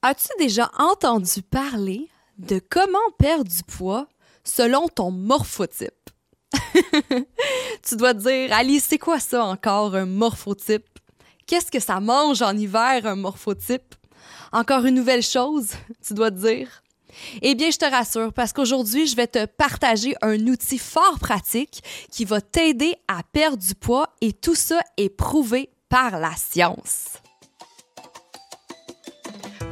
As-tu déjà entendu parler de comment perdre du poids selon ton morphotype? tu dois te dire, Ali, c'est quoi ça encore, un morphotype? Qu'est-ce que ça mange en hiver, un morphotype? Encore une nouvelle chose, tu dois te dire? Eh bien, je te rassure parce qu'aujourd'hui, je vais te partager un outil fort pratique qui va t'aider à perdre du poids et tout ça est prouvé par la science.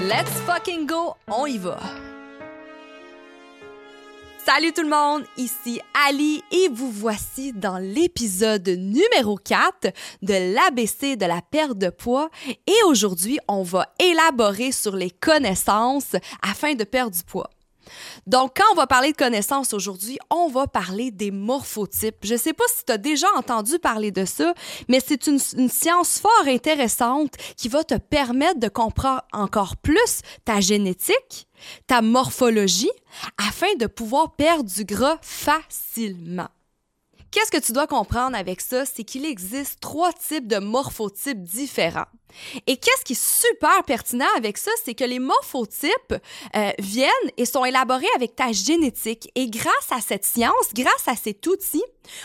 Let's fucking go, on y va! Salut tout le monde, ici Ali et vous voici dans l'épisode numéro 4 de l'ABC de la perte de poids et aujourd'hui on va élaborer sur les connaissances afin de perdre du poids. Donc, quand on va parler de connaissances aujourd'hui, on va parler des morphotypes. Je ne sais pas si tu as déjà entendu parler de ça, mais c'est une, une, science fort intéressante qui va te permettre de comprendre encore plus ta génétique, ta morphologie, afin de pouvoir perdre du gras facilement. Qu'est-ce que tu dois comprendre avec ça? C'est qu'il existe trois types de morphotypes différents. Et qu'est-ce qui est super pertinent avec ça, c'est que les morphotypes euh, viennent et sont élaborés avec ta génétique. Et grâce à cette science, grâce à cet outil,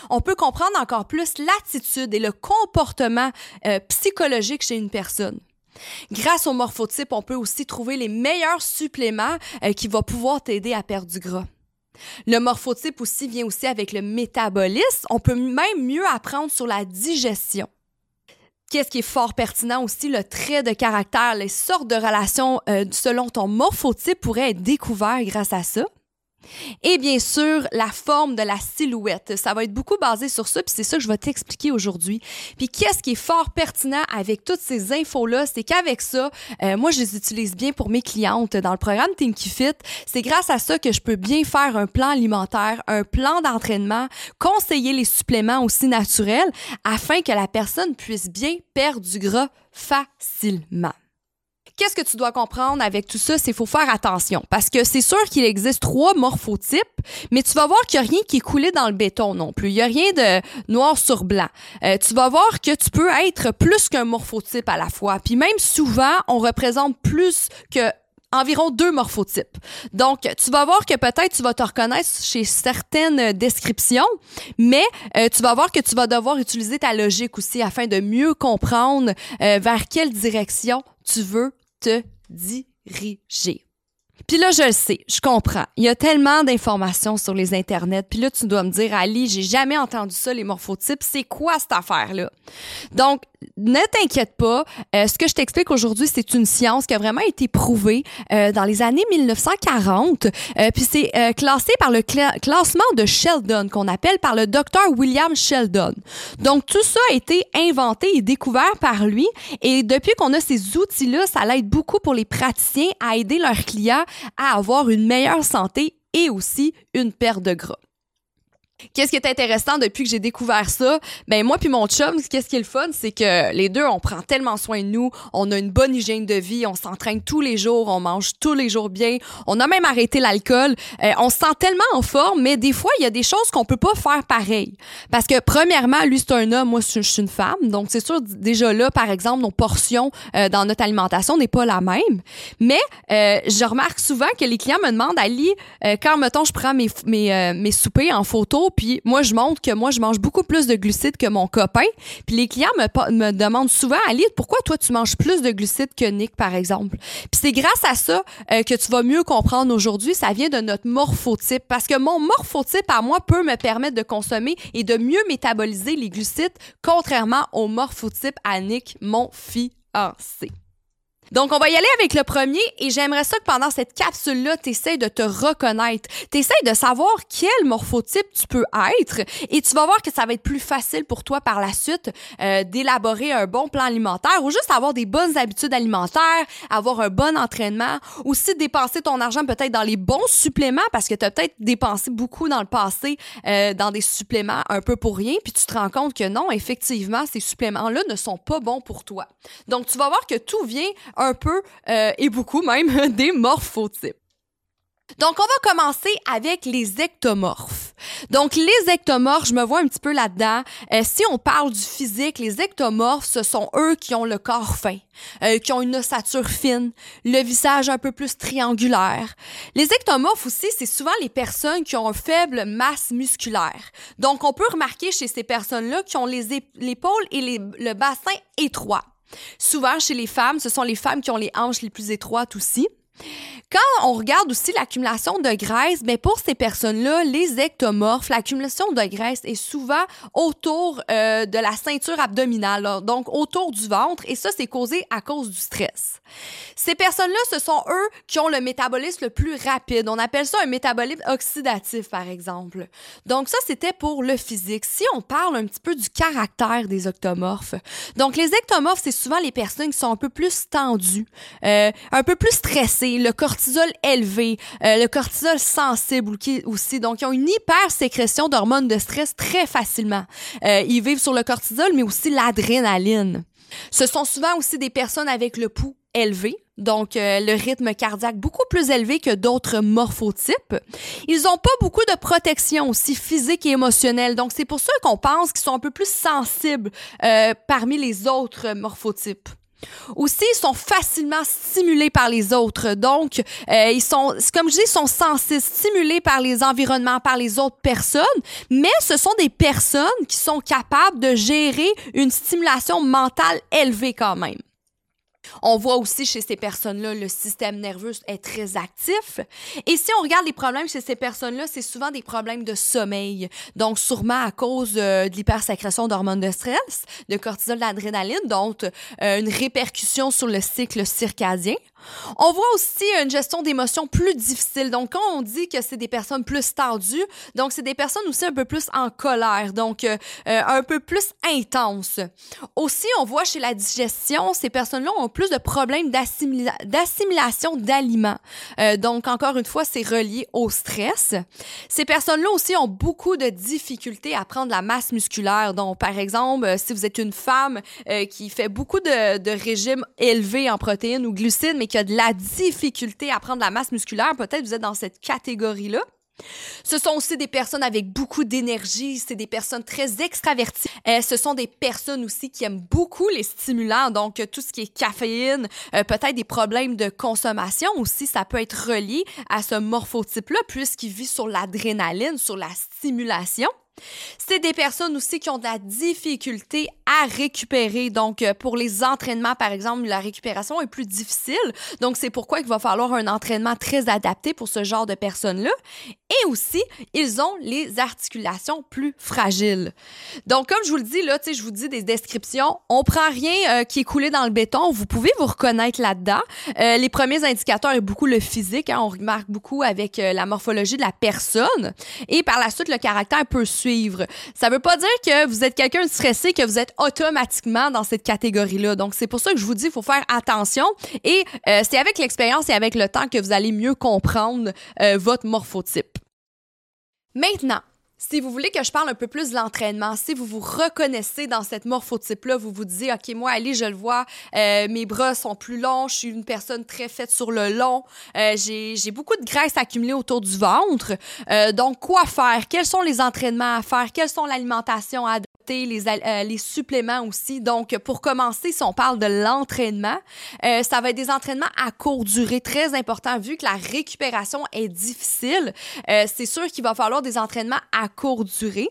on peut comprendre encore plus l'attitude et le comportement euh, psychologique chez une personne. Grâce aux morphotypes, on peut aussi trouver les meilleurs suppléments euh, qui vont pouvoir t'aider à perdre du gras. Le morphotype aussi vient aussi avec le métabolisme. On peut même mieux apprendre sur la digestion. Qu'est-ce qui est fort pertinent aussi, le trait de caractère, les sortes de relations euh, selon ton morphotype pourraient être découverts grâce à ça? Et bien sûr, la forme de la silhouette. Ça va être beaucoup basé sur ça, puis c'est ça que je vais t'expliquer aujourd'hui. Puis qu'est-ce qui est fort pertinent avec toutes ces infos-là, c'est qu'avec ça, euh, moi, je les utilise bien pour mes clientes dans le programme Tinky Fit. C'est grâce à ça que je peux bien faire un plan alimentaire, un plan d'entraînement, conseiller les suppléments aussi naturels afin que la personne puisse bien perdre du gras facilement. Qu'est-ce que tu dois comprendre avec tout ça? C'est faut faire attention parce que c'est sûr qu'il existe trois morphotypes, mais tu vas voir qu'il n'y a rien qui est coulé dans le béton non plus. Il n'y a rien de noir sur blanc. Euh, tu vas voir que tu peux être plus qu'un morphotype à la fois. Puis même souvent, on représente plus que environ deux morphotypes. Donc, tu vas voir que peut-être tu vas te reconnaître chez certaines descriptions, mais euh, tu vas voir que tu vas devoir utiliser ta logique aussi afin de mieux comprendre euh, vers quelle direction tu veux te diriger. Puis là, je le sais, je comprends. Il y a tellement d'informations sur les internets. Puis là, tu dois me dire, Ali, j'ai jamais entendu ça, les morphotypes. C'est quoi cette affaire-là? Donc, ne t'inquiète pas. Euh, ce que je t'explique aujourd'hui, c'est une science qui a vraiment été prouvée euh, dans les années 1940. Euh, puis c'est classé par le classement de Sheldon, qu'on appelle par le docteur William Sheldon. Donc, tout ça a été inventé et découvert par lui. Et depuis qu'on a ces outils-là, ça l'aide beaucoup pour les praticiens à aider leurs clients à avoir une meilleure santé et aussi une perte de gras. Qu'est-ce qui est intéressant depuis que j'ai découvert ça? Ben moi puis mon chum, qu'est-ce qui est le fun, c'est que les deux, on prend tellement soin de nous, on a une bonne hygiène de vie, on s'entraîne tous les jours, on mange tous les jours bien, on a même arrêté l'alcool, euh, on se sent tellement en forme, mais des fois, il y a des choses qu'on peut pas faire pareil. Parce que premièrement, lui c'est un homme, moi je suis une femme, donc c'est sûr déjà là, par exemple, nos portions euh, dans notre alimentation n'est pas la même. Mais euh, je remarque souvent que les clients me demandent, Ali, quand mettons je prends mes mes, mes soupers en photo puis moi, je montre que moi, je mange beaucoup plus de glucides que mon copain. Puis les clients me, me demandent souvent, Ali, pourquoi toi, tu manges plus de glucides que Nick, par exemple? Puis c'est grâce à ça euh, que tu vas mieux comprendre aujourd'hui. Ça vient de notre morphotype. Parce que mon morphotype, à moi, peut me permettre de consommer et de mieux métaboliser les glucides, contrairement au morphotype à Nick, mon fiancé. Donc, on va y aller avec le premier et j'aimerais ça que pendant cette capsule-là, tu essaies de te reconnaître. Tu essaies de savoir quel morphotype tu peux être et tu vas voir que ça va être plus facile pour toi par la suite euh, d'élaborer un bon plan alimentaire ou juste avoir des bonnes habitudes alimentaires, avoir un bon entraînement, aussi dépenser ton argent peut-être dans les bons suppléments parce que tu as peut-être dépensé beaucoup dans le passé euh, dans des suppléments un peu pour rien puis tu te rends compte que non, effectivement, ces suppléments-là ne sont pas bons pour toi. Donc, tu vas voir que tout vient un peu euh, et beaucoup même des morphotypes. Donc, on va commencer avec les ectomorphes. Donc, les ectomorphes, je me vois un petit peu là-dedans. Euh, si on parle du physique, les ectomorphes, ce sont eux qui ont le corps fin, euh, qui ont une ossature fine, le visage un peu plus triangulaire. Les ectomorphes aussi, c'est souvent les personnes qui ont une faible masse musculaire. Donc, on peut remarquer chez ces personnes-là qui ont les épaules et le bassin étroits. Souvent, chez les femmes, ce sont les femmes qui ont les hanches les plus étroites aussi. Quand on regarde aussi l'accumulation de graisse, mais ben, pour ces personnes-là, les ectomorphes, l'accumulation de graisse est souvent autour euh, de la ceinture abdominale, donc autour du ventre, et ça, c'est causé à cause du stress. Ces personnes-là, ce sont eux qui ont le métabolisme le plus rapide. On appelle ça un métabolisme oxydatif, par exemple. Donc ça, c'était pour le physique. Si on parle un petit peu du caractère des ectomorphes, donc les ectomorphes, c'est souvent les personnes qui sont un peu plus tendues, euh, un peu plus stressées, le cortisol élevé, euh, le cortisol sensible aussi. Donc, ils ont une hyper sécrétion d'hormones de stress très facilement. Euh, ils vivent sur le cortisol, mais aussi l'adrénaline. Ce sont souvent aussi des personnes avec le pouls élevé, donc euh, le rythme cardiaque beaucoup plus élevé que d'autres morphotypes. Ils n'ont pas beaucoup de protection aussi physique et émotionnelle, donc c'est pour ça qu'on pense qu'ils sont un peu plus sensibles parmi les autres morphotypes. Aussi, ils sont facilement stimulés par les autres. Donc, euh, ils sont, comme je dis, ils sont censés stimulés par les environnements, par les autres personnes, mais ce sont des personnes qui sont capables de gérer une stimulation mentale élevée quand même. On voit aussi chez ces personnes-là, le système nerveux est très actif. Et si on regarde les problèmes chez ces personnes-là, c'est souvent des problèmes de sommeil. Donc, sûrement à cause euh, de l'hypersécrétion d'hormones de stress, de cortisol, d'adrénaline, donc euh, une répercussion sur le cycle circadien. On voit aussi une gestion d'émotions plus difficile. Donc, quand on dit que c'est des personnes plus tendues, donc c'est des personnes aussi un peu plus en colère, donc euh, euh, un peu plus intenses. Aussi, on voit chez la digestion, ces personnes-là ont plus de problèmes d'assimilation d'aliments. Euh, donc, encore une fois, c'est relié au stress. Ces personnes-là aussi ont beaucoup de difficultés à prendre la masse musculaire. Donc, par exemple, si vous êtes une femme qui fait beaucoup de, de régimes élevés en protéines ou glucides, mais qui a de la difficulté à prendre la masse musculaire, peut-être vous êtes dans cette catégorie-là. Ce sont aussi des personnes avec beaucoup d'énergie, c'est des personnes très extraverties. Euh, ce sont des personnes aussi qui aiment beaucoup les stimulants, donc tout ce qui est caféine, euh, peut-être des problèmes de consommation aussi, ça peut être relié à ce morphotype-là puisqu'il vit sur l'adrénaline, sur la stimulation. C'est des personnes aussi qui ont de la difficulté à récupérer. Donc, euh, pour les entraînements, par exemple, la récupération est plus difficile. Donc, c'est pourquoi il va falloir un entraînement très adapté pour ce genre de personnes-là. Et aussi, ils ont les articulations plus fragiles. Donc, comme je vous le dis, là, tu sais, je vous dis des descriptions. On prend rien euh, qui est coulé dans le béton. Vous pouvez vous reconnaître là-dedans. Euh, les premiers indicateurs beaucoup le physique. Hein. on remarque beaucoup avec la morphologie de la personne. Et par la suite, le caractère peut suivre. Ça veut pas dire que vous êtes quelqu'un de stressé, que vous êtes automatiquement dans cette catégorie-là. Donc, c'est pour ça que je vous dis, il faut faire attention. Et euh, c'est avec l'expérience et avec le temps que vous allez mieux comprendre euh, votre morphotype. Maintenant, si vous voulez que je parle un peu plus de l'entraînement, si vous vous reconnaissez dans cette morphotype-là, vous vous dites, OK, moi, Ali, je le vois, euh, mes bras sont plus longs, je suis une personne très faite sur le long, euh, j'ai beaucoup de graisse accumulée autour du ventre. Euh, donc, quoi faire? Quels sont les entraînements à faire? Quelles sont l'alimentation à les, euh, les suppléments aussi. Donc, pour commencer, si on parle de l'entraînement, euh, ça va être des entraînements à courte durée, très important, vu que la récupération est difficile. Euh, c'est sûr qu'il va falloir des entraînements à courte durée.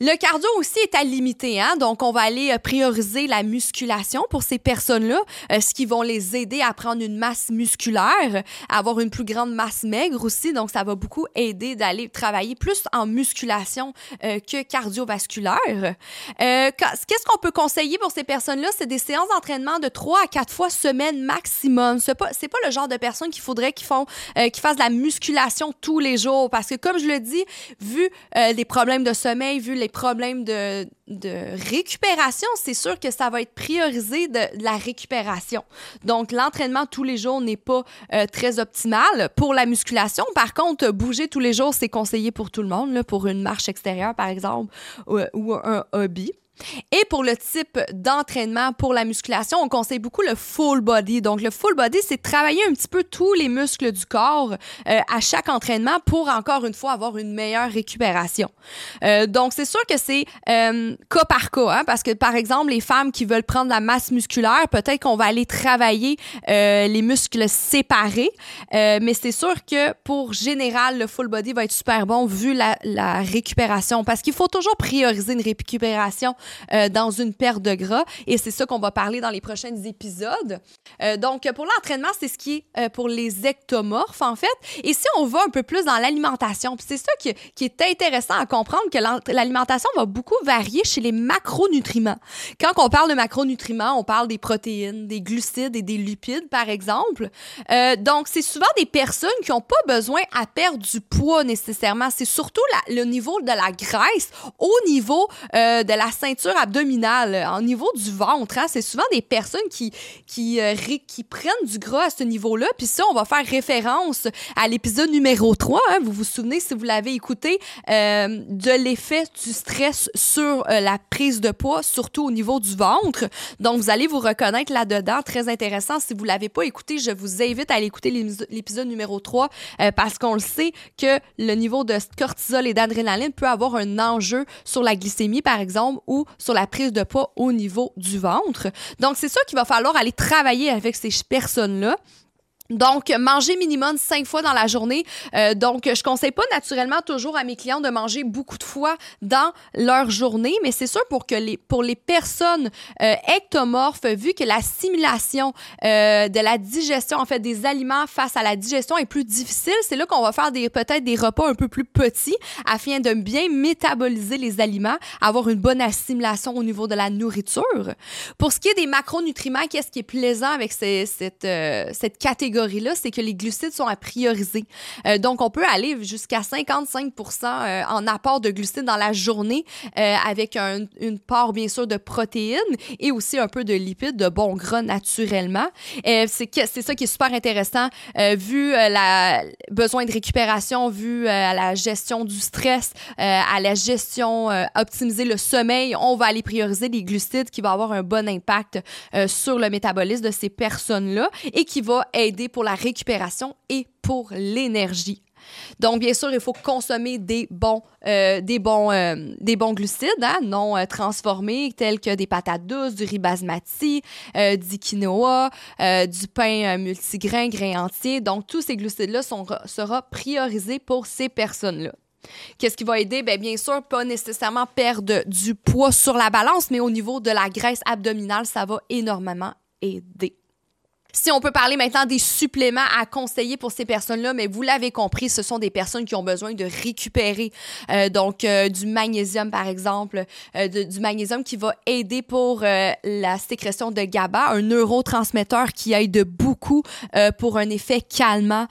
Le cardio aussi est à limiter, hein? donc on va aller euh, prioriser la musculation pour ces personnes-là, euh, ce qui vont les aider à prendre une masse musculaire, à avoir une plus grande masse maigre aussi, donc ça va beaucoup aider d'aller travailler plus en musculation euh, que cardiovasculaire. Qu'est-ce qu'on peut conseiller pour ces personnes-là? C'est des séances d'entraînement de 3 à 4 fois semaine maximum. C'est pas, pas le genre de personnes qu'il faudrait qu'ils fassent de la musculation tous les jours, parce que comme je le dis, vu les problèmes de sommeil, vu les problèmes de, récupération, c'est sûr que ça va être priorisé de, la récupération. Donc, l'entraînement tous les jours n'est pas euh, très optimal pour la musculation. Par contre, bouger tous les jours, c'est conseillé pour tout le monde, pour une marche extérieure, par exemple, ou un hobby. Et pour le type d'entraînement pour la musculation, on conseille beaucoup le full body. Donc, le full body, c'est travailler un petit peu tous les muscles du corps euh, à chaque entraînement pour, encore une fois, avoir une meilleure récupération. Euh, donc, c'est sûr que c'est euh, cas par cas, hein, parce que, par exemple, les femmes qui veulent prendre la masse musculaire, peut-être qu'on va aller travailler les muscles séparés, mais c'est sûr que pour général, le full body va être super bon vu la, la récupération, parce qu'il faut toujours prioriser une récupération euh, dans une perte de gras. Et c'est ça qu'on va parler dans les prochains épisodes. Euh, donc, pour l'entraînement, c'est ce qui est euh, pour les ectomorphes, en fait. Et si on va un peu plus dans l'alimentation, c'est ça qui, qui, est intéressant à comprendre, que l'alimentation va beaucoup varier chez les macronutriments. Quand on parle de macronutriments, on parle des protéines, des glucides et des lipides, par exemple. donc, c'est souvent des personnes qui n'ont pas besoin à perdre du poids nécessairement. C'est surtout le niveau de la graisse au niveau de la ceinture abdominale, en niveau du ventre. Hein, c'est souvent des personnes qui, euh, qui prennent du gras à ce niveau-là. Puis ça, on va faire référence à l'épisode numéro 3. Hein, vous vous souvenez, si vous l'avez écouté, euh, de l'effet du stress sur euh, la prise de poids, surtout au niveau du ventre. Donc, vous allez vous reconnaître là-dedans. Très intéressant. Si vous ne l'avez pas écouté, je vous invite à aller écouter l'épisode numéro 3 parce qu'on le sait que le niveau de cortisol et d'adrénaline peut avoir un enjeu sur la glycémie, par exemple, ou sur la prise de poids au niveau du ventre. Donc, c'est ça qu'il va falloir aller travailler avec ces personnes-là donc, manger minimum cinq fois dans la journée. Euh, donc, je conseille pas naturellement toujours à mes clients de manger beaucoup de fois dans leur journée, mais c'est sûr pour que les pour les personnes euh, ectomorphes, vu que l'assimilation euh, de la digestion, en fait, des aliments face à la digestion est plus difficile, c'est là qu'on va faire des peut-être des repas un peu plus petits afin de bien métaboliser les aliments, avoir une bonne assimilation au niveau de la nourriture. Pour ce qui est des macronutriments, qu'est-ce qui est plaisant avec cette euh, cette catégorie c'est que les glucides sont à prioriser. Euh, donc, on peut aller jusqu'à 55% euh, en apport de glucides dans la journée euh, avec une part, bien sûr, de protéines et aussi un peu de lipides, de bons gras naturellement. c'est ça qui est super intéressant vu la besoin de récupération, vu la gestion du stress, à la gestion, optimiser le sommeil. On va aller prioriser les glucides qui va avoir un bon impact sur le métabolisme de ces personnes-là et qui va aider pour la récupération et pour l'énergie. Donc, bien sûr, il faut consommer des bons, euh, des bons, euh, des bons glucides hein, non euh, transformés, tels que des patates douces, du riz basmati, du quinoa, du pain multigrain, grain entier. Donc, tous ces glucides-là seront priorisés pour ces personnes-là. Qu'est-ce qui va aider? Bien, bien sûr, pas nécessairement perdre du poids sur la balance, mais au niveau de la graisse abdominale, ça va énormément aider. Si on peut parler maintenant des suppléments à conseiller pour ces personnes-là, mais vous l'avez compris, ce sont des personnes qui ont besoin de récupérer euh, donc euh, du magnésium par exemple, euh, du magnésium qui va aider pour la sécrétion de GABA, un neurotransmetteur qui aide beaucoup pour un effet calmant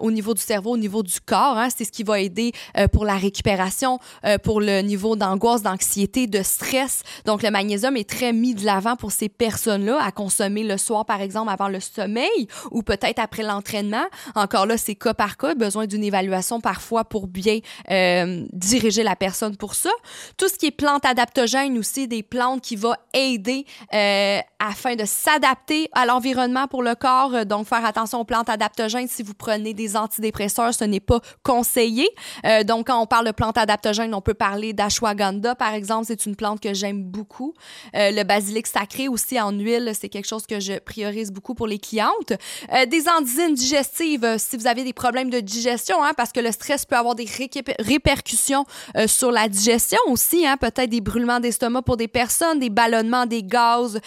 au niveau du cerveau, au niveau du corps. Hein. C'est ce qui va aider pour la récupération, pour le niveau d'angoisse, d'anxiété, de stress. Donc le magnésium est très mis de l'avant pour ces personnes-là à consommer le soir par exemple avant le sommeil ou peut-être après l'entraînement. Encore là, c'est cas par cas, besoin d'une évaluation parfois pour bien euh, diriger la personne pour ça. Tout ce qui est plantes adaptogènes aussi, des plantes qui vont aider euh, afin de s'adapter à l'environnement pour le corps. Donc, faire attention aux plantes adaptogènes. Si vous prenez des antidépresseurs, ce n'est pas conseillé. Euh, donc, quand on parle de plantes adaptogènes, on peut parler d'ashwagandha, par exemple. C'est une plante que j'aime beaucoup. le basilic sacré aussi en huile, c'est quelque chose que je priorise beaucoup pour pour les clientes. Euh, des enzymes digestives euh, si vous avez des problèmes de digestion, hein, parce que le stress peut avoir des répercussions euh, sur la digestion aussi, hein, peut-être des brûlements d'estomac pour des personnes, des ballonnements, des gaz,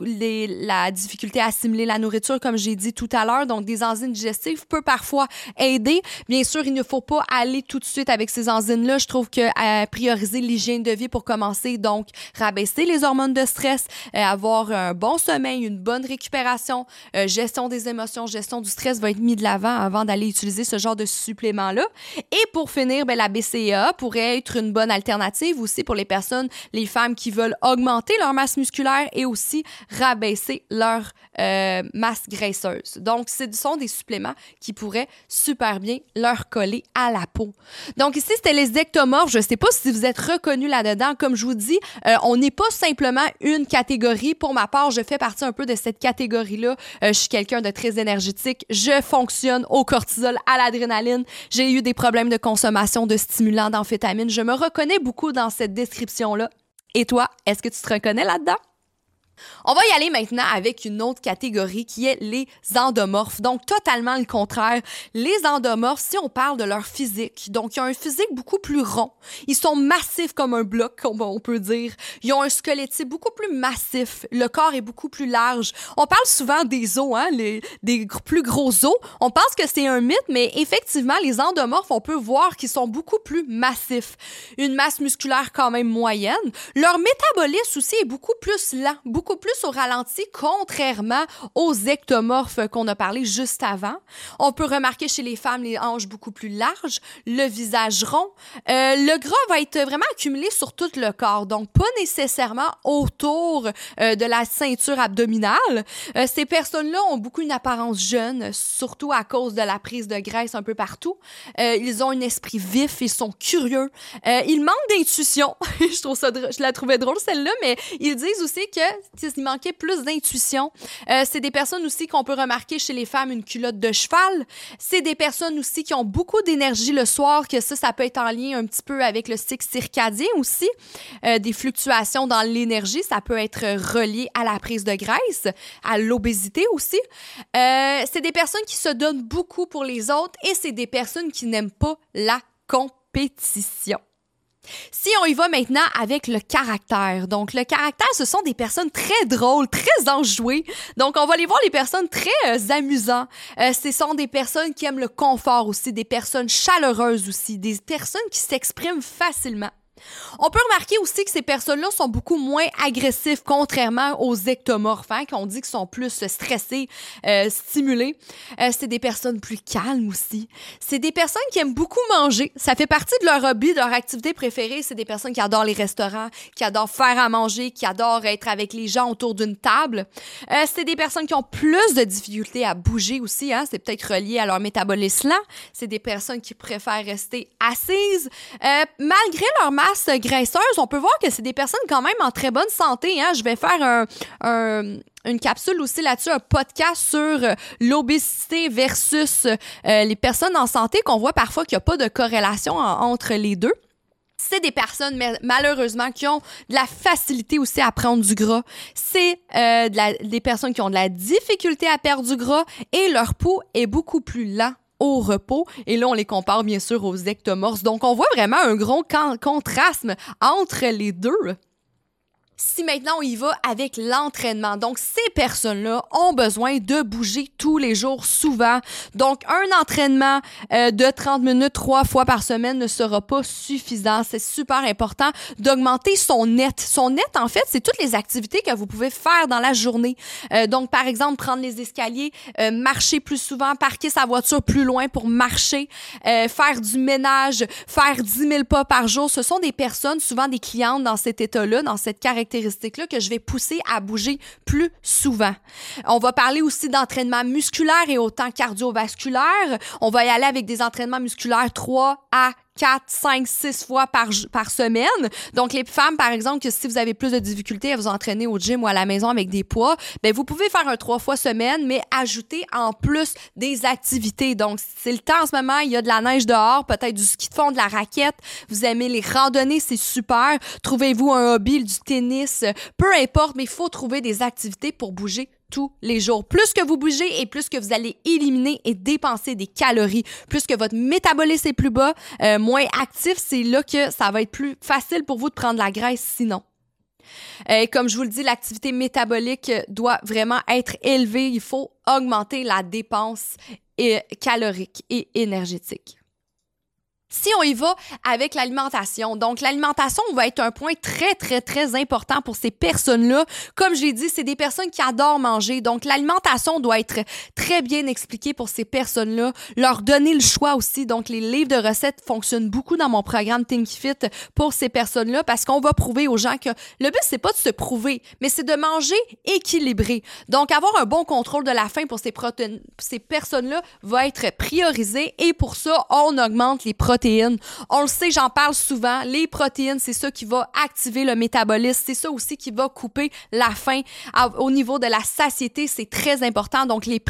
les, la difficulté à assimiler la nourriture, comme j'ai dit tout à l'heure. Donc, des enzymes digestives peut parfois aider. Bien sûr, il ne faut pas aller tout de suite avec ces enzymes-là. Je trouve que prioriser l'hygiène de vie pour commencer, donc rabaisser les hormones de stress, avoir un bon sommeil, une bonne récupération, gestion des émotions, gestion du stress va être mis de l'avant avant d'aller utiliser ce genre de supplément-là. Et pour finir, ben, la BCA pourrait être une bonne alternative aussi pour les personnes, les femmes qui veulent augmenter leur masse musculaire et aussi rabaisser leur euh, masse graisseuse. Donc, ce sont des suppléments qui pourraient super bien leur coller à la peau. Donc, ici, c'était les ectomorphes. Je ne sais pas si vous êtes reconnus là-dedans. Comme je vous dis, euh, on n'est pas simplement une catégorie. Pour ma part, je fais partie un peu de cette catégorie-là. Euh, je suis quelqu'un de très énergétique. Je fonctionne au cortisol, à l'adrénaline. J'ai eu des problèmes de consommation de stimulants, d'amphétamines. Je me reconnais beaucoup dans cette description-là. Et toi, est-ce que tu te reconnais là-dedans? On va y aller maintenant avec une autre catégorie qui est les endomorphes. Donc, totalement le contraire. Les endomorphes, si on parle de leur physique, donc, ils ont un physique beaucoup plus rond. Ils sont massifs comme un bloc, on peut dire. Ils ont un squelette beaucoup plus massif. Le corps est beaucoup plus large. On parle souvent des os, hein, des plus gros os. On pense que c'est un mythe, mais effectivement, les endomorphes, on peut voir qu'ils sont beaucoup plus massifs. Une masse musculaire quand même moyenne. Leur métabolisme aussi est beaucoup plus lent, plus au ralenti, contrairement aux ectomorphes qu'on a parlé juste avant. On peut remarquer chez les femmes les hanches beaucoup plus larges, le visage rond. Euh, le gras va être vraiment accumulé sur tout le corps, donc pas nécessairement autour euh, de la ceinture abdominale. Euh, ces personnes-là ont beaucoup une apparence jeune, surtout à cause de la prise de graisse un peu partout. ils ont un esprit vif, ils sont curieux. ils manquent d'intuition. je trouve ça, je la trouvais drôle celle-là, mais ils disent aussi que il manquait plus d'intuition. Euh, c'est des personnes aussi qu'on peut remarquer chez les femmes une culotte de cheval. C'est des personnes aussi qui ont beaucoup d'énergie le soir, que ça, ça peut être en lien un petit peu avec le cycle circadien aussi. Euh, des fluctuations dans l'énergie, ça peut être relié à la prise de graisse, à l'obésité aussi. Euh, c'est des personnes qui se donnent beaucoup pour les autres et c'est des personnes qui n'aiment pas la compétition. Si on y va maintenant avec le caractère. Donc, le caractère, ce sont des personnes très drôles, très enjouées. Donc, on va les voir les personnes très euh, amusantes. Euh, ce sont des personnes qui aiment le confort aussi, des personnes chaleureuses aussi, des personnes qui s'expriment facilement. On peut remarquer aussi que ces personnes-là sont beaucoup moins agressifs, contrairement aux ectomorphes, hein, qu'on dit qu'ils sont plus stressés, euh, stimulés. Euh, c'est des personnes plus calmes aussi. C'est des personnes qui aiment beaucoup manger. Ça fait partie de leur hobby, de leur activité préférée. C'est des personnes qui adorent les restaurants, qui adorent faire à manger, qui adorent être avec les gens autour d'une table. Euh, c'est des personnes qui ont plus de difficultés à bouger aussi. Hein. C'est peut-être relié à leur métabolisme. C'est des personnes qui préfèrent rester assises. malgré leur graisseuse, on peut voir que c'est des personnes quand même en très bonne santé. Hein. Je vais faire une capsule aussi là-dessus, un podcast sur euh, l'obésité versus euh, les personnes en santé, qu'on voit parfois qu'il n'y a pas de corrélation entre les deux c'est des personnes malheureusement qui ont de la facilité aussi à prendre du gras. C'est euh, des personnes qui ont de la difficulté à perdre du gras et leur peau est beaucoup plus lent au repos. Et là, on les compare bien sûr aux ectomorphes. Donc, on voit vraiment un gros contraste entre les deux. Si maintenant on y va avec l'entraînement, donc ces personnes-là ont besoin de bouger tous les jours souvent. Donc un entraînement euh, de 30 minutes trois fois par semaine ne sera pas suffisant. C'est super important d'augmenter son net. Son net, en fait, c'est toutes les activités que vous pouvez faire dans la journée. Euh, donc par exemple, prendre les escaliers, euh, marcher plus souvent, parquer sa voiture plus loin pour marcher, faire du ménage, faire 10 000 pas par jour. Ce sont des personnes, souvent des clientes dans cet état-là, dans cette caractéristique là que je vais pousser à bouger plus souvent. On va parler aussi d'entraînement musculaire et autant cardiovasculaire. On va y aller avec des entraînements musculaires 3 à 4, 5, 6 fois par, semaine. Donc, les femmes, par exemple, que si vous avez plus de difficultés à vous entraîner au gym ou à la maison avec des poids, ben, vous pouvez faire un 3 fois semaine, mais ajouter en plus des activités. Donc, c'est le temps en ce moment, il y a de la neige dehors, peut-être du ski de fond, de la raquette, vous aimez les randonnées, c'est super. Trouvez-vous un hobby, du tennis, peu importe, mais il faut trouver des activités pour bouger tous les jours. Plus que vous bougez et plus que vous allez éliminer et dépenser des calories, plus que votre métabolisme est plus bas, euh, moins actif, c'est là que ça va être plus facile pour vous de prendre la graisse sinon. Euh, comme je vous le dis, l'activité métabolique doit vraiment être élevée. Il faut augmenter la dépense euh, calorique et énergétique. Si on y va avec l'alimentation, donc l'alimentation va être un point très, très, très important pour ces personnes-là. Comme je l'ai dit, c'est des personnes qui adorent manger, donc l'alimentation doit être très bien expliquée pour ces personnes-là. Leur donner le choix aussi, donc les livres de recettes fonctionnent beaucoup dans mon programme Think Fit pour ces personnes-là parce qu'on va prouver aux gens que le but, c'est pas de se prouver, mais c'est de manger équilibré. Donc avoir un bon contrôle de la faim pour ces, ces personnes-là va être priorisé et pour ça, on augmente les protéines on le sait, j'en parle souvent. Les protéines, c'est ça qui va activer le métabolisme. C'est ça aussi qui va couper la faim. Au niveau de la satiété, c'est très important. Donc, les,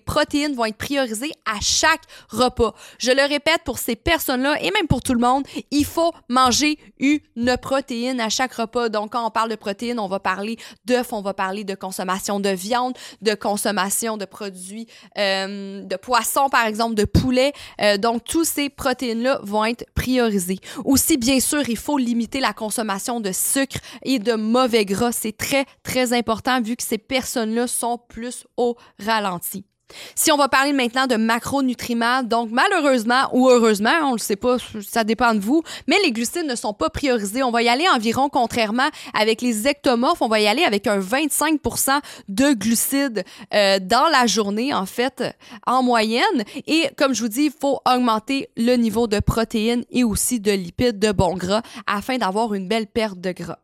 protéines vont être priorisées à chaque repas. Je le répète pour ces personnes-là et même pour tout le monde, il faut manger une protéine à chaque repas. Donc, quand on parle de protéines, on va parler d'œufs, on va parler de consommation de viande, de consommation de produits euh, de poisson, par exemple, de poulet. Euh, donc, tous ces protéines vont être priorisés. Aussi, bien sûr, il faut limiter la consommation de sucre et de mauvais gras. C'est très, très important vu que ces personnes-là sont plus au ralenti. Si on va parler maintenant de macronutriments, donc malheureusement ou heureusement, on le sait pas, ça dépend de vous, mais les glucides ne sont pas priorisés. On va y aller environ, contrairement avec les ectomorphes, on va y aller avec un 25% de glucides euh, dans la journée, en fait, en moyenne. Et comme je vous dis, il faut augmenter le niveau de protéines et aussi de lipides, de bons gras, afin d'avoir une belle perte de gras.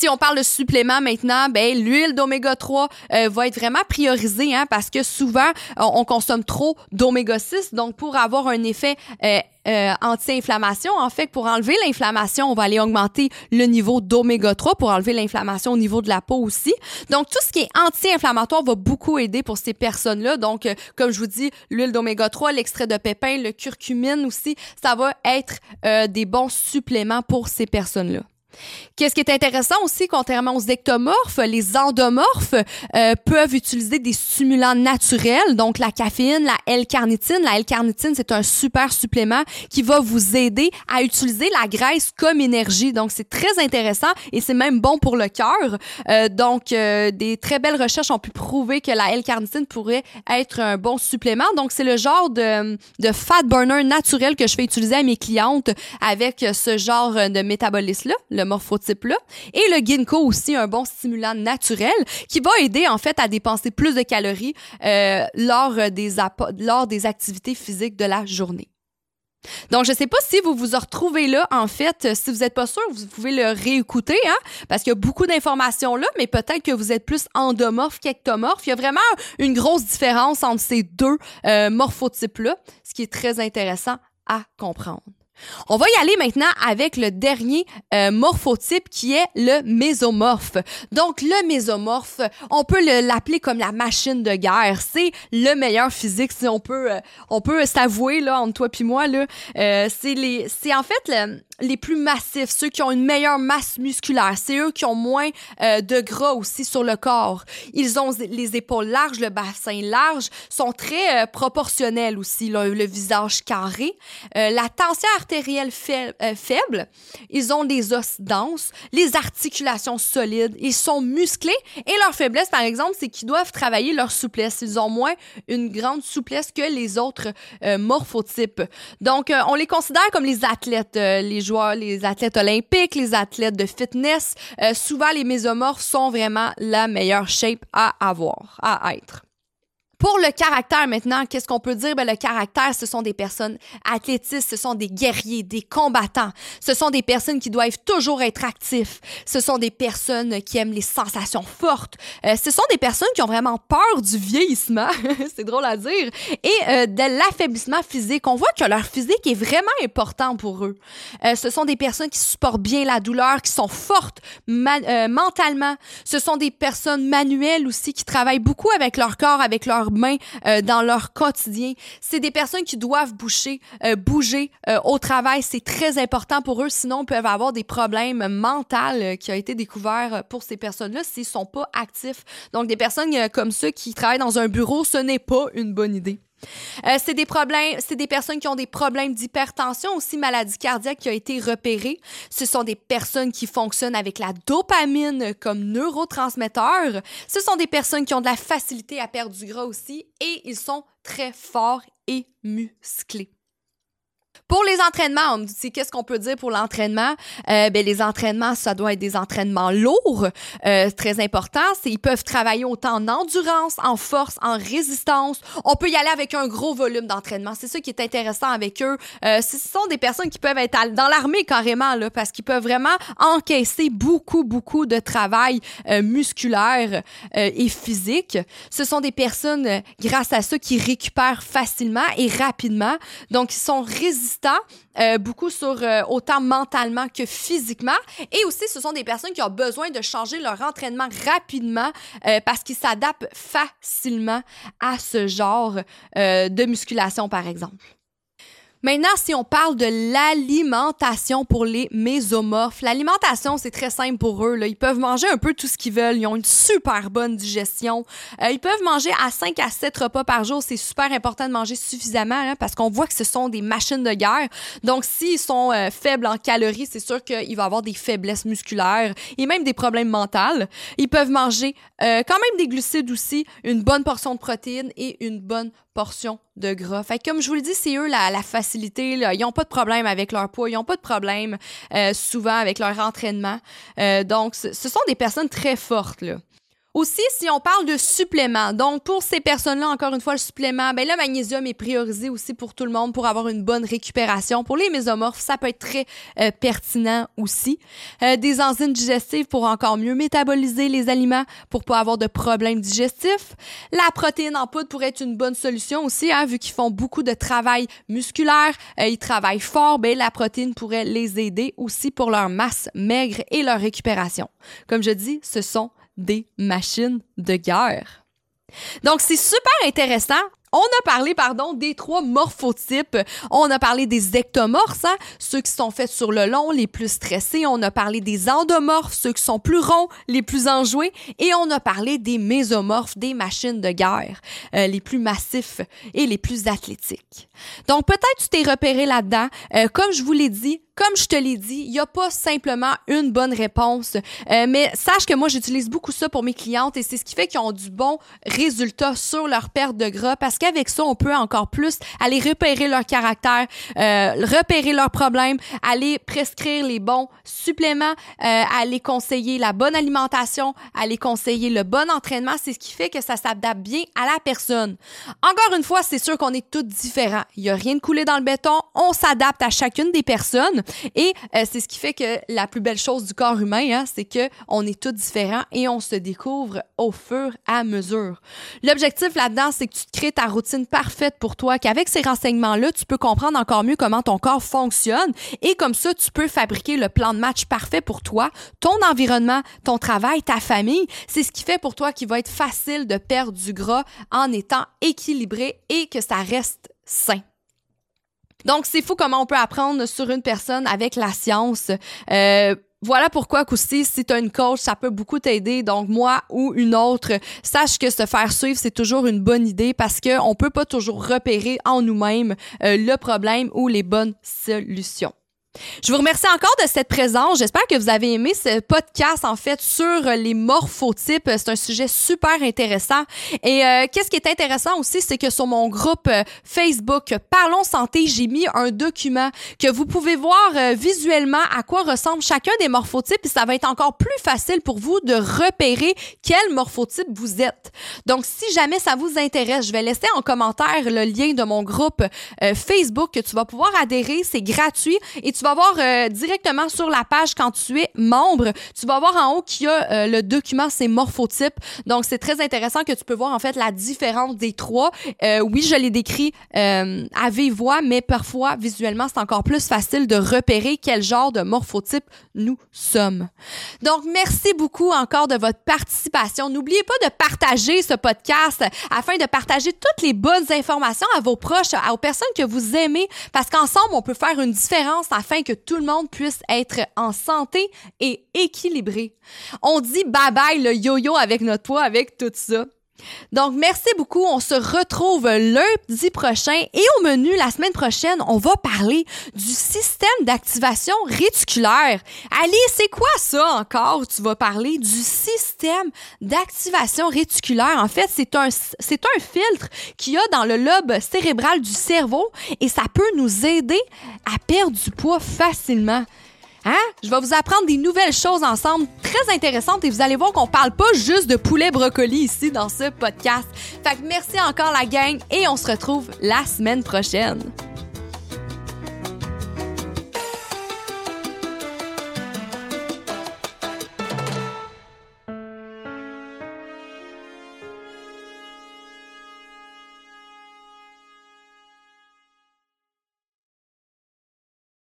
Si on parle de suppléments maintenant, ben l'huile d'oméga 3 euh, va être vraiment priorisée hein, parce que souvent on, consomme trop d'oméga 6 donc pour avoir un effet euh, euh, anti-inflammation. En fait, pour enlever l'inflammation, on va aller augmenter le niveau d'oméga 3 pour enlever l'inflammation au niveau de la peau aussi. Donc, tout ce qui est anti-inflammatoire va beaucoup aider pour ces personnes-là. Donc, comme je vous dis, l'huile d'oméga 3, l'extrait de pépins, le curcumine aussi, ça va être des bons suppléments pour ces personnes-là. Qu'est-ce qui est intéressant aussi, contrairement aux ectomorphes, les endomorphes euh, peuvent utiliser des stimulants naturels, donc la caféine, la L-carnitine. La L-carnitine, c'est un super supplément qui va vous aider à utiliser la graisse comme énergie. Donc, c'est très intéressant et c'est même bon pour le cœur. Euh, donc, euh, des très belles recherches ont pu prouver que la L-carnitine pourrait être un bon supplément. Donc, c'est le genre de, de fat burner naturel que je fais utiliser à mes clientes avec ce genre de métabolisme-là le morphotype-là. Et le ginkgo aussi, un bon stimulant naturel qui va aider en fait à dépenser plus de calories euh, lors, des lors des activités physiques de la journée. Donc, je ne sais pas si vous vous retrouvez là, en fait. Si vous n'êtes pas sûr, vous pouvez le réécouter, hein, parce qu'il y a beaucoup d'informations là, mais peut-être que vous êtes plus endomorphe qu'ectomorphe. Il y a vraiment une grosse différence entre ces deux euh, morphotypes-là, ce qui est très intéressant à comprendre. On va y aller maintenant avec le dernier euh, morphotype qui est le mésomorphe. Donc le mésomorphe, on peut l'appeler comme la machine de guerre. C'est le meilleur physique si on peut euh, on peut s'avouer là entre toi puis moi là. Euh, c'est les c'est en fait le, les plus massifs, ceux qui ont une meilleure masse musculaire. C'est eux qui ont moins euh, de gras aussi sur le corps. Ils ont les épaules larges, le bassin large, sont très euh, proportionnels aussi, le visage carré. Euh, la tension artérielle faible. Ils ont des os denses, les articulations solides. Ils sont musclés et leur faiblesse, par exemple, c'est qu'ils doivent travailler leur souplesse. Ils ont moins une grande souplesse que les autres morphotypes. Donc, on les considère comme les athlètes, les les athlètes olympiques, les athlètes de fitness, euh, souvent les mésomorphes sont vraiment la meilleure shape à avoir, à être. Pour le caractère maintenant, qu'est-ce qu'on peut dire? Ben, le caractère, ce sont des personnes athlétistes, ce sont des guerriers, des combattants. Ce sont des personnes qui doivent toujours être actifs. Ce sont des personnes qui aiment les sensations fortes. Euh, ce sont des personnes qui ont vraiment peur du vieillissement. C'est drôle à dire. Et euh, de l'affaiblissement physique. On voit que leur physique est vraiment important pour eux. Euh, ce sont des personnes qui supportent bien la douleur, qui sont fortes mentalement. Ce sont des personnes manuelles aussi qui travaillent beaucoup avec leur corps, avec leur euh, dans leur quotidien. C'est des personnes qui doivent bouger, euh, bouger au travail. C'est très important pour eux, sinon ils peuvent avoir des problèmes mentaux qui ont été découverts pour ces personnes-là s'ils sont pas actifs. Donc des personnes comme ceux qui travaillent dans un bureau, ce n'est pas une bonne idée. Euh, c'est des problèmes, c'est des personnes qui ont des problèmes d'hypertension, aussi maladie cardiaque qui a été repérée. Ce sont des personnes qui fonctionnent avec la dopamine comme neurotransmetteur. Ce sont des personnes qui ont de la facilité à perdre du gras aussi et ils sont très forts et musclés. Pour les entraînements, on me dit qu'est-ce qu'on peut dire pour l'entraînement? Euh, Ben les entraînements, ça doit être des entraînements lourds, euh, très important. C'est ils peuvent travailler autant en endurance, en force, en résistance. On peut y aller avec un gros volume d'entraînement. C'est ça qui est intéressant avec eux. Euh, ce sont des personnes qui peuvent être dans l'armée carrément là, parce qu'ils peuvent vraiment encaisser beaucoup beaucoup de travail euh, musculaire euh, et physique. Ce sont des personnes grâce à ça qui récupèrent facilement et rapidement. Donc ils sont résistants euh, beaucoup sur euh, autant mentalement que physiquement. Et aussi, ce sont des personnes qui ont besoin de changer leur entraînement rapidement euh, parce qu'ils s'adaptent facilement à ce genre de musculation, par exemple. Maintenant, si on parle de l'alimentation pour les mésomorphes, l'alimentation, c'est très simple pour eux. Là. Ils peuvent manger un peu tout ce qu'ils veulent. Ils ont une super bonne digestion. Euh, ils peuvent manger à 5 à 7 repas par jour. C'est super important de manger suffisamment hein, parce qu'on voit que ce sont des machines de guerre. Donc, s'ils sont euh, faibles en calories, c'est sûr qu'il va avoir des faiblesses musculaires et même des problèmes mentaux. Ils peuvent manger euh, quand même des glucides aussi, une bonne portion de protéines et une bonne portion de gras. Fait comme je vous le dis, c'est eux la, la facilité. Ils n'ont pas de problème avec leur poids, ils n'ont pas de problème euh, souvent avec leur entraînement. Euh, donc, ce sont des personnes très fortes. Là. Aussi, si on parle de suppléments, donc pour ces personnes-là, encore une fois, le supplément, ben le magnésium est priorisé aussi pour tout le monde pour avoir une bonne récupération. Pour les mésomorphes, ça peut être très euh, pertinent aussi. Euh, des enzymes digestives pour encore mieux métaboliser les aliments pour pas avoir de problèmes digestifs. La protéine en poudre pourrait être une bonne solution aussi, hein, vu qu'ils font beaucoup de travail musculaire, euh, ils travaillent fort, ben la protéine pourrait les aider aussi pour leur masse maigre et leur récupération. Comme je dis, ce sont des machines de guerre. Donc, c'est super intéressant. On a parlé, pardon, des trois morphotypes. On a parlé des ectomorphes, hein, ceux qui sont faits sur le long, les plus stressés. On a parlé des endomorphes, ceux qui sont plus ronds, les plus enjoués. Et on a parlé des mésomorphes, des machines de guerre, euh, les plus massifs et les plus athlétiques. Donc peut-être tu t'es repéré là-dedans. Euh, comme je vous l'ai dit, comme je te l'ai dit, il n'y a pas simplement une bonne réponse. Euh, mais sache que moi, j'utilise beaucoup ça pour mes clientes et c'est ce qui fait qu'ils ont du bon résultat sur leur perte de gras parce qu'avec ça, on peut encore plus aller repérer leur caractère, euh, repérer leurs problèmes, aller prescrire les bons suppléments, euh, aller conseiller la bonne alimentation, aller conseiller le bon entraînement. C'est ce qui fait que ça s'adapte bien à la personne. Encore une fois, c'est sûr qu'on est tous différents. Il n'y a rien de coulé dans le béton. On s'adapte à chacune des personnes. Et euh, c'est ce qui fait que la plus belle chose du corps humain, hein, c'est que on est tous différents et on se découvre au fur et à mesure. L'objectif là-dedans, c'est que tu te crées ta routine parfaite pour toi, qu'avec ces renseignements-là, tu peux comprendre encore mieux comment ton corps fonctionne et comme ça, tu peux fabriquer le plan de match parfait pour toi, ton environnement, ton travail, ta famille. C'est ce qui fait pour toi qu'il va être facile de perdre du gras en étant équilibré et que ça reste sain. Donc, c'est fou comment on peut apprendre sur une personne avec la science. Euh, voilà pourquoi aussi, si tu as une coach, ça peut beaucoup t'aider. Donc, moi ou une autre, sache que se faire suivre, c'est toujours une bonne idée parce qu'on peut pas toujours repérer en nous-mêmes euh, le problème ou les bonnes solutions. Je vous remercie encore de cette présence. J'espère que vous avez aimé ce podcast, en fait, sur les morphotypes. C'est un sujet super intéressant. Et euh, qu'est-ce qui est intéressant aussi, c'est que sur mon groupe euh, Facebook Parlons Santé, j'ai mis un document que vous pouvez voir euh, visuellement à quoi ressemble chacun des morphotypes et ça va être encore plus facile pour vous de repérer quel morphotype vous êtes. Donc, si jamais ça vous intéresse, je vais laisser en commentaire le lien de mon groupe Facebook que tu vas pouvoir adhérer. C'est gratuit et tu vas voir euh, directement sur la page quand tu es membre, tu vas voir en haut qu'il y a euh, le document, c'est morphotype. Donc, c'est très intéressant que tu peux voir en fait la différence des trois. Euh, oui, je l'ai décrit à vive voix, mais parfois, visuellement, c'est encore plus facile de repérer quel genre de morphotype nous sommes. Donc, merci beaucoup encore de votre participation. N'oubliez pas de partager ce podcast afin de partager toutes les bonnes informations à vos proches, aux personnes que vous aimez, parce qu'ensemble, on peut faire une différence que tout le monde puisse être en santé et équilibré. On dit bye bye le yo-yo avec notre poids, avec tout ça. Donc, merci beaucoup. On se retrouve lundi prochain et au menu la semaine prochaine, on va parler du système d'activation réticulaire. Ali, c'est quoi ça encore? Tu vas parler du système d'activation réticulaire. En fait, c'est un, c'est un filtre qu'il y a dans le lobe cérébral du cerveau et ça peut nous aider à perdre du poids facilement. Hein? Je vais vous apprendre des nouvelles choses ensemble très intéressantes et vous allez voir qu'on parle pas juste de poulet brocoli ici dans ce podcast. Fait que merci encore la gang et on se retrouve la semaine prochaine.